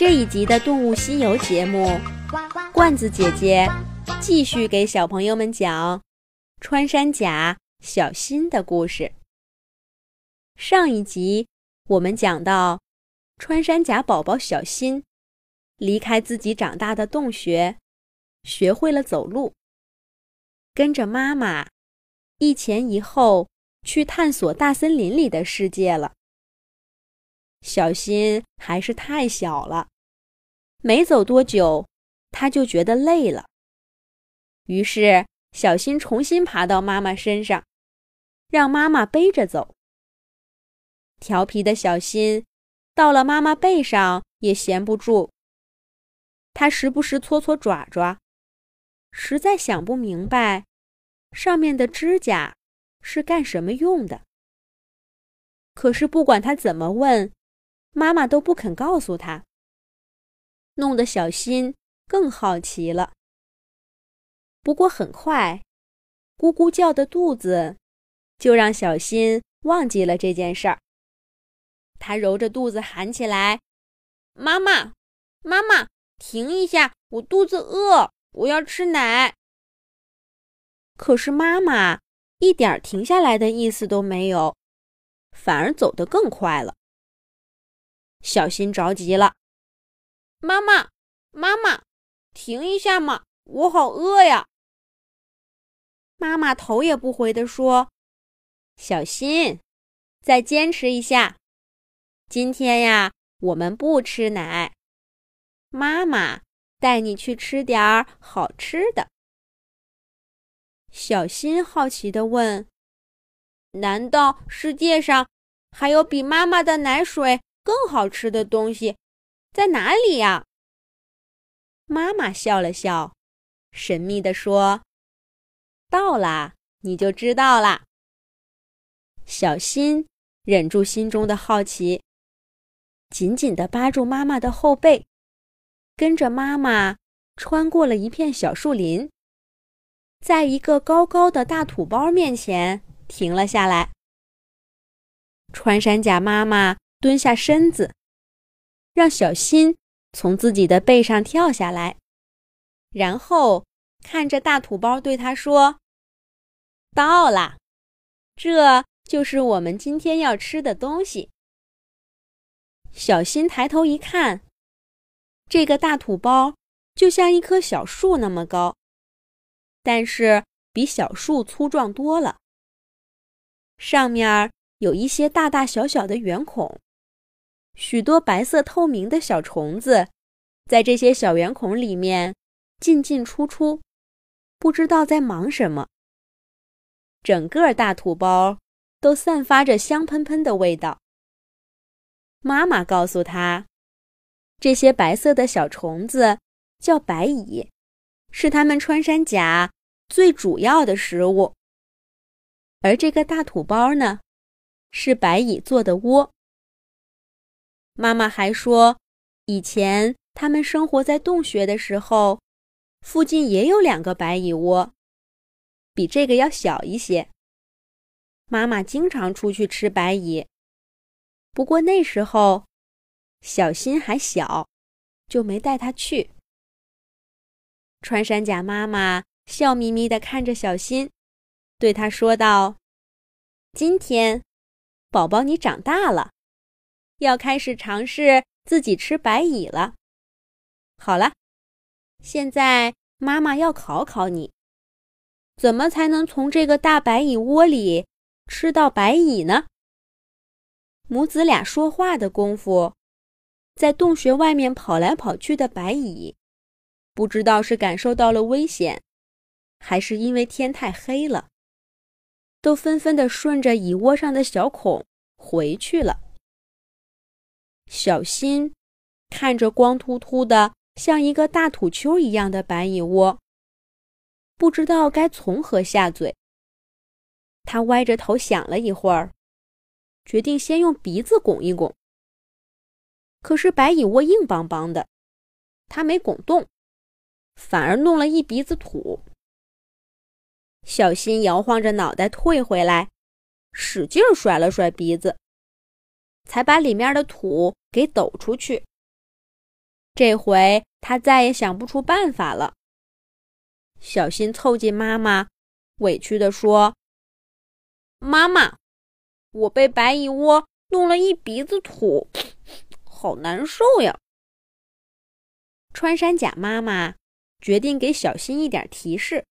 这一集的《动物西游》节目，罐子姐姐继续给小朋友们讲穿山甲小新的故事。上一集我们讲到，穿山甲宝宝小新离开自己长大的洞穴，学会了走路，跟着妈妈一前一后去探索大森林里的世界了。小新还是太小了，没走多久，他就觉得累了。于是，小新重新爬到妈妈身上，让妈妈背着走。调皮的小新到了妈妈背上也闲不住，他时不时搓搓爪爪，实在想不明白上面的指甲是干什么用的。可是，不管他怎么问，妈妈都不肯告诉他，弄得小新更好奇了。不过很快，咕咕叫的肚子就让小新忘记了这件事儿。他揉着肚子喊起来：“妈妈，妈妈，停一下，我肚子饿，我要吃奶。”可是妈妈一点停下来的意思都没有，反而走得更快了。小新着急了，妈妈，妈妈，停一下嘛，我好饿呀！妈妈头也不回地说：“小新，再坚持一下，今天呀，我们不吃奶，妈妈带你去吃点儿好吃的。”小新好奇地问：“难道世界上还有比妈妈的奶水？”更好吃的东西在哪里呀？妈妈笑了笑，神秘地说：“到啦，你就知道啦。”小新忍住心中的好奇，紧紧地扒住妈妈的后背，跟着妈妈穿过了一片小树林，在一个高高的大土包面前停了下来。穿山甲妈妈。蹲下身子，让小新从自己的背上跳下来，然后看着大土包对他说：“到啦，这就是我们今天要吃的东西。”小新抬头一看，这个大土包就像一棵小树那么高，但是比小树粗壮多了，上面有一些大大小小的圆孔。许多白色透明的小虫子，在这些小圆孔里面进进出出，不知道在忙什么。整个大土包都散发着香喷喷的味道。妈妈告诉他，这些白色的小虫子叫白蚁，是它们穿山甲最主要的食物。而这个大土包呢，是白蚁做的窝。妈妈还说，以前他们生活在洞穴的时候，附近也有两个白蚁窝，比这个要小一些。妈妈经常出去吃白蚁，不过那时候小新还小，就没带他去。穿山甲妈妈笑眯眯地看着小新，对他说道：“今天，宝宝你长大了。”要开始尝试自己吃白蚁了。好了，现在妈妈要考考你，怎么才能从这个大白蚁窝里吃到白蚁呢？母子俩说话的功夫，在洞穴外面跑来跑去的白蚁，不知道是感受到了危险，还是因为天太黑了，都纷纷的顺着蚁窝上的小孔回去了。小新看着光秃秃的、像一个大土丘一样的白蚁窝，不知道该从何下嘴。他歪着头想了一会儿，决定先用鼻子拱一拱。可是白蚁窝硬邦邦的，他没拱动，反而弄了一鼻子土。小新摇晃着脑袋退回来，使劲甩了甩鼻子。才把里面的土给抖出去。这回他再也想不出办法了。小新凑近妈妈，委屈地说：“妈妈，我被白蚁窝弄了一鼻子土，好难受呀。”穿山甲妈妈决定给小新一点提示。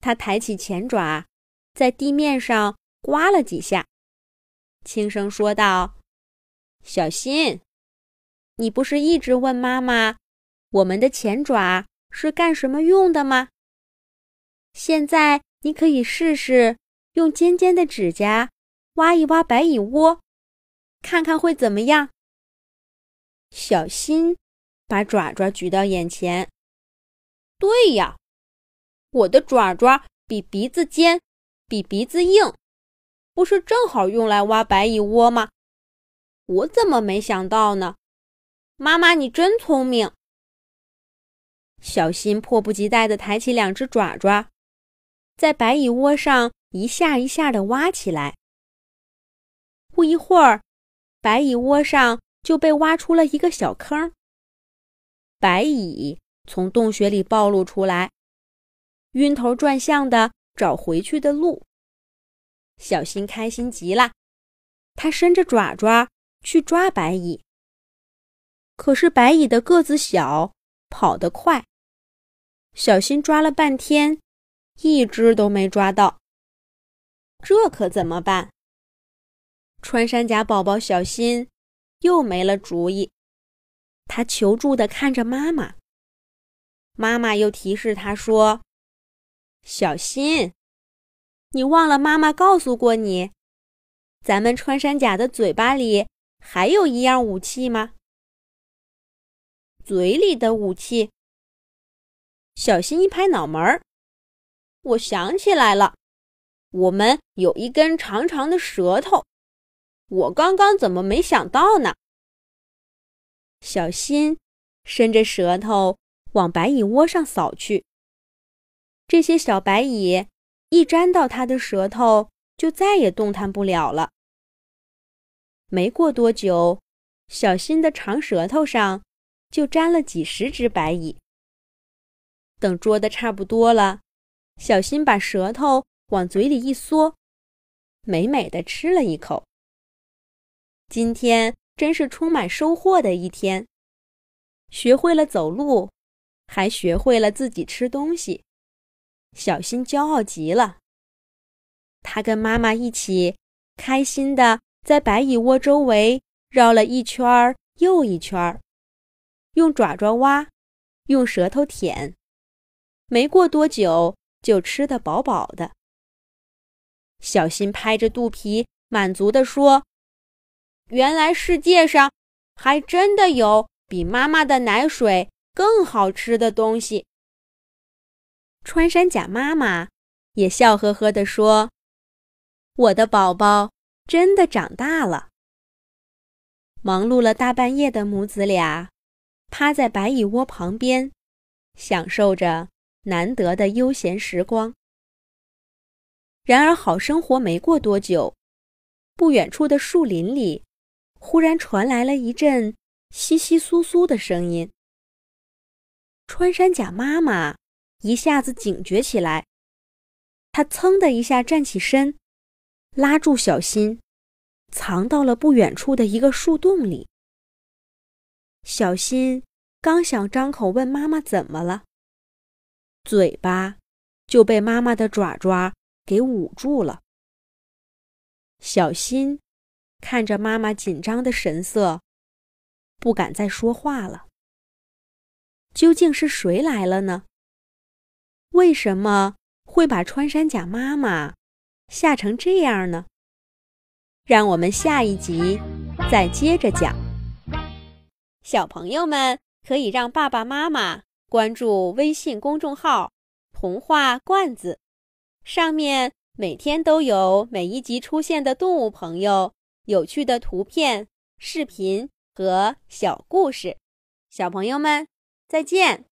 他抬起前爪，在地面上刮了几下，轻声说道：“小新，你不是一直问妈妈，我们的前爪是干什么用的吗？现在你可以试试用尖尖的指甲挖一挖白蚁窝，看看会怎么样。”小新。把爪爪举到眼前。对呀，我的爪爪比鼻子尖，比鼻子硬，不是正好用来挖白蚁窝吗？我怎么没想到呢？妈妈，你真聪明。小新迫不及待地抬起两只爪爪，在白蚁窝上一下一下地挖起来。不一会儿，白蚁窝上就被挖出了一个小坑。白蚁从洞穴里暴露出来，晕头转向的找回去的路。小新开心极了，他伸着爪爪去抓白蚁。可是白蚁的个子小，跑得快，小新抓了半天，一只都没抓到。这可怎么办？穿山甲宝宝小新又没了主意。他求助地看着妈妈，妈妈又提示他说：“小心，你忘了妈妈告诉过你，咱们穿山甲的嘴巴里还有一样武器吗？”嘴里的武器。小新一拍脑门儿：“我想起来了，我们有一根长长的舌头，我刚刚怎么没想到呢？”小新伸着舌头往白蚁窝上扫去。这些小白蚁一沾到他的舌头，就再也动弹不了了。没过多久，小新的长舌头上就粘了几十只白蚁。等捉的差不多了，小新把舌头往嘴里一缩，美美的吃了一口。今天。真是充满收获的一天，学会了走路，还学会了自己吃东西，小新骄傲极了。他跟妈妈一起，开心的在白蚁窝周围绕了一圈儿又一圈儿，用爪爪挖，用舌头舔，没过多久就吃得饱饱的。小新拍着肚皮，满足地说。原来世界上还真的有比妈妈的奶水更好吃的东西。穿山甲妈妈也笑呵呵地说：“我的宝宝真的长大了。”忙碌了大半夜的母子俩，趴在白蚁窝旁边，享受着难得的悠闲时光。然而，好生活没过多久，不远处的树林里。忽然传来了一阵窸窸窣窣的声音。穿山甲妈妈一下子警觉起来，他噌的一下站起身，拉住小新，藏到了不远处的一个树洞里。小新刚想张口问妈妈怎么了，嘴巴就被妈妈的爪爪给捂住了。小新。看着妈妈紧张的神色，不敢再说话了。究竟是谁来了呢？为什么会把穿山甲妈妈吓成这样呢？让我们下一集再接着讲。小朋友们可以让爸爸妈妈关注微信公众号“童话罐子”，上面每天都有每一集出现的动物朋友。有趣的图片、视频和小故事，小朋友们再见。